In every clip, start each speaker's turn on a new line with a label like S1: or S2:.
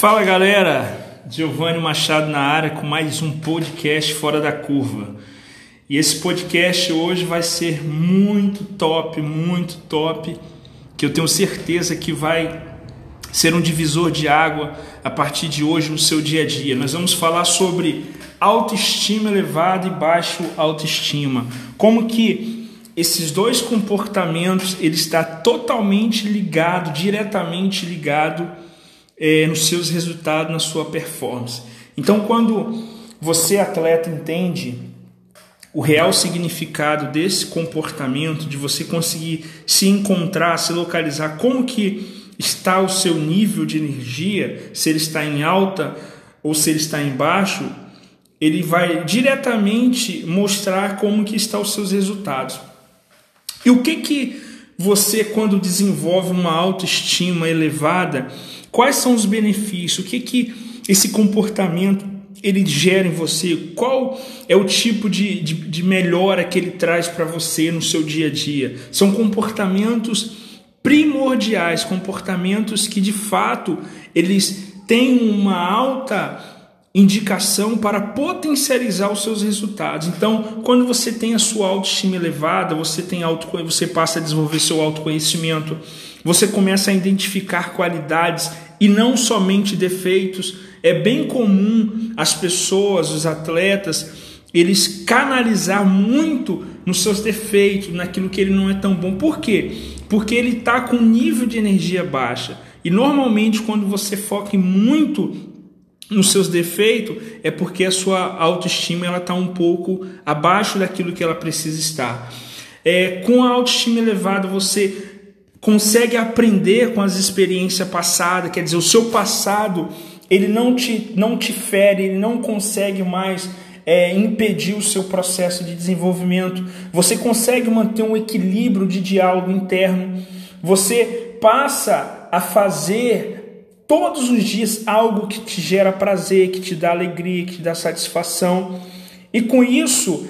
S1: Fala galera, Giovanni Machado na área com mais um podcast Fora da Curva. E esse podcast hoje vai ser muito top, muito top, que eu tenho certeza que vai ser um divisor de água a partir de hoje no seu dia a dia. Nós vamos falar sobre autoestima elevada e baixo autoestima. Como que esses dois comportamentos ele está totalmente ligado, diretamente ligado é, nos seus resultados, na sua performance. Então, quando você, atleta, entende o real significado desse comportamento, de você conseguir se encontrar, se localizar, como que está o seu nível de energia, se ele está em alta ou se ele está em baixo, ele vai diretamente mostrar como que estão os seus resultados. E o que que você quando desenvolve uma autoestima elevada, Quais são os benefícios? O que que esse comportamento ele gera em você? Qual é o tipo de, de, de melhora que ele traz para você no seu dia a dia? São comportamentos primordiais, comportamentos que de fato eles têm uma alta indicação para potencializar os seus resultados. Então, quando você tem a sua autoestima elevada, você tem auto, você passa a desenvolver seu autoconhecimento, você começa a identificar qualidades e não somente defeitos. É bem comum as pessoas, os atletas, eles canalizar muito nos seus defeitos, naquilo que ele não é tão bom. Por quê? Porque ele está com nível de energia baixa. E normalmente, quando você foca muito nos seus defeitos, é porque a sua autoestima ela está um pouco abaixo daquilo que ela precisa estar. É, com a autoestima elevada, você consegue aprender com as experiências passadas, quer dizer, o seu passado ele não te, não te fere, ele não consegue mais é, impedir o seu processo de desenvolvimento. Você consegue manter um equilíbrio de diálogo interno. Você passa a fazer todos os dias algo que te gera prazer, que te dá alegria, que te dá satisfação. E com isso,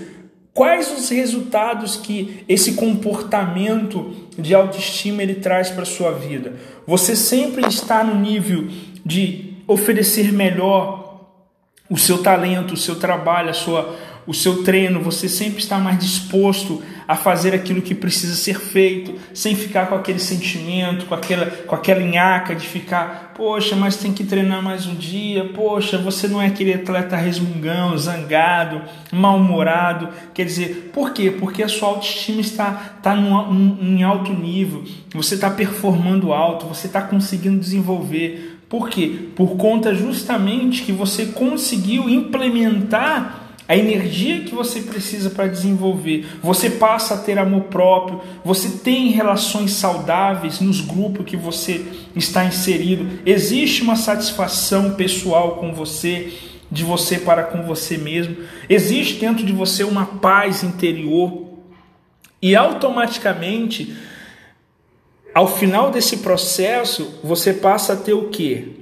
S1: Quais os resultados que esse comportamento de autoestima ele traz para sua vida? Você sempre está no nível de oferecer melhor o seu talento, o seu trabalho, a sua, o seu treino, você sempre está mais disposto a fazer aquilo que precisa ser feito, sem ficar com aquele sentimento, com aquela, com aquela nhaca de ficar, poxa, mas tem que treinar mais um dia, poxa, você não é aquele atleta resmungão, zangado, mal-humorado. Quer dizer, por quê? Porque a sua autoestima está, está num, em alto nível, você está performando alto, você está conseguindo desenvolver. Por quê? Por conta justamente que você conseguiu implementar a energia que você precisa para desenvolver. Você passa a ter amor próprio, você tem relações saudáveis nos grupos que você está inserido. Existe uma satisfação pessoal com você, de você para com você mesmo. Existe dentro de você uma paz interior. E automaticamente, ao final desse processo, você passa a ter o que?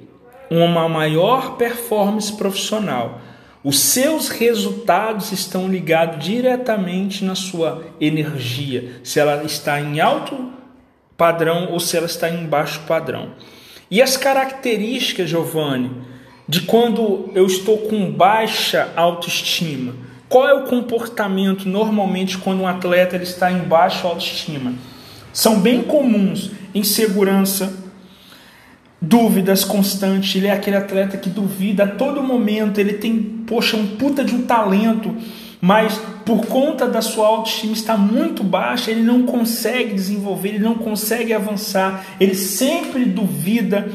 S1: Uma maior performance profissional os seus resultados estão ligados diretamente na sua energia, se ela está em alto padrão ou se ela está em baixo padrão. E as características, Giovanni, de quando eu estou com baixa autoestima? Qual é o comportamento normalmente quando um atleta ele está em baixa autoestima? São bem comuns insegurança, dúvidas constantes, ele é aquele atleta que duvida a todo momento, ele tem, poxa, um puta de um talento, mas por conta da sua autoestima está muito baixa, ele não consegue desenvolver, ele não consegue avançar, ele sempre duvida,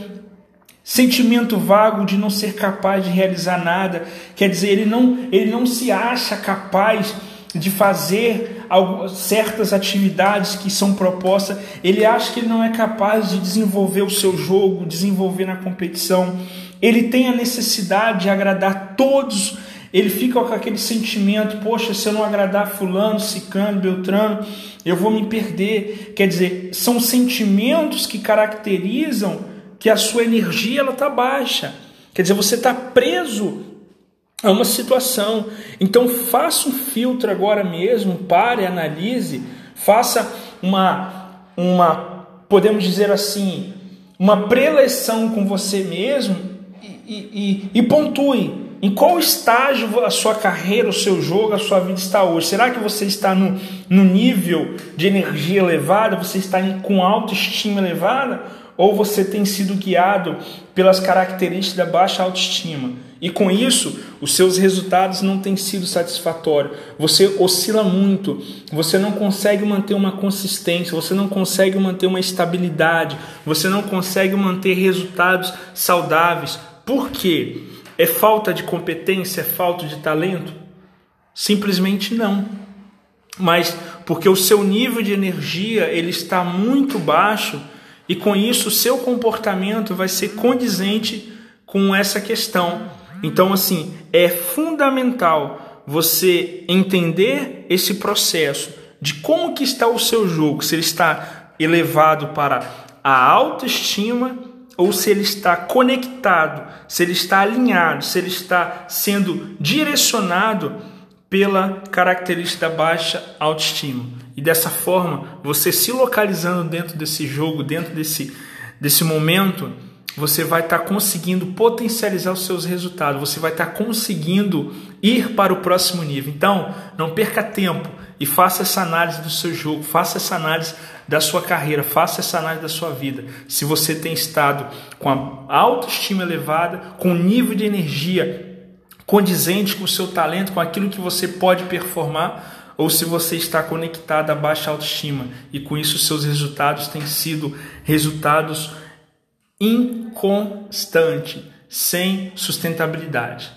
S1: sentimento vago de não ser capaz de realizar nada, quer dizer, ele não, ele não se acha capaz de fazer certas atividades que são propostas, ele acha que ele não é capaz de desenvolver o seu jogo, desenvolver na competição. Ele tem a necessidade de agradar todos. Ele fica com aquele sentimento: poxa, se eu não agradar Fulano, Cicano, Beltrano, eu vou me perder. Quer dizer, são sentimentos que caracterizam que a sua energia ela está baixa. Quer dizer, você está preso a uma situação. Então faça um filtro agora mesmo, pare, analise, faça uma, uma podemos dizer assim, uma preleção com você mesmo e, e, e pontuem. Em qual estágio a sua carreira, o seu jogo, a sua vida está hoje? Será que você está no, no nível de energia elevada? Você está com autoestima elevada? Ou você tem sido guiado pelas características da baixa autoestima? E com isso, os seus resultados não têm sido satisfatórios. Você oscila muito, você não consegue manter uma consistência, você não consegue manter uma estabilidade, você não consegue manter resultados saudáveis. Por quê? É falta de competência? É falta de talento? Simplesmente não. Mas porque o seu nível de energia ele está muito baixo e com isso o seu comportamento vai ser condizente com essa questão. Então assim, é fundamental você entender esse processo de como que está o seu jogo, se ele está elevado para a autoestima ou se ele está conectado, se ele está alinhado, se ele está sendo direcionado pela característica da baixa autoestima. E dessa forma, você se localizando dentro desse jogo, dentro desse, desse momento, você vai estar tá conseguindo potencializar os seus resultados, você vai estar tá conseguindo ir para o próximo nível. Então, não perca tempo e faça essa análise do seu jogo, faça essa análise da sua carreira, faça essa análise da sua vida. Se você tem estado com a autoestima elevada, com um nível de energia condizente com o seu talento, com aquilo que você pode performar, ou se você está conectado à baixa autoestima e com isso seus resultados têm sido resultados inconstantes, sem sustentabilidade.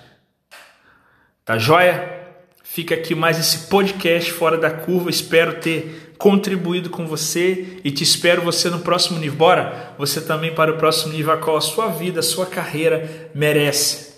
S1: Tá joia? Fica aqui mais esse podcast fora da curva. Espero ter contribuído com você e te espero você no próximo nível. Bora? Você também para o próximo nível a qual a sua vida, a sua carreira merece.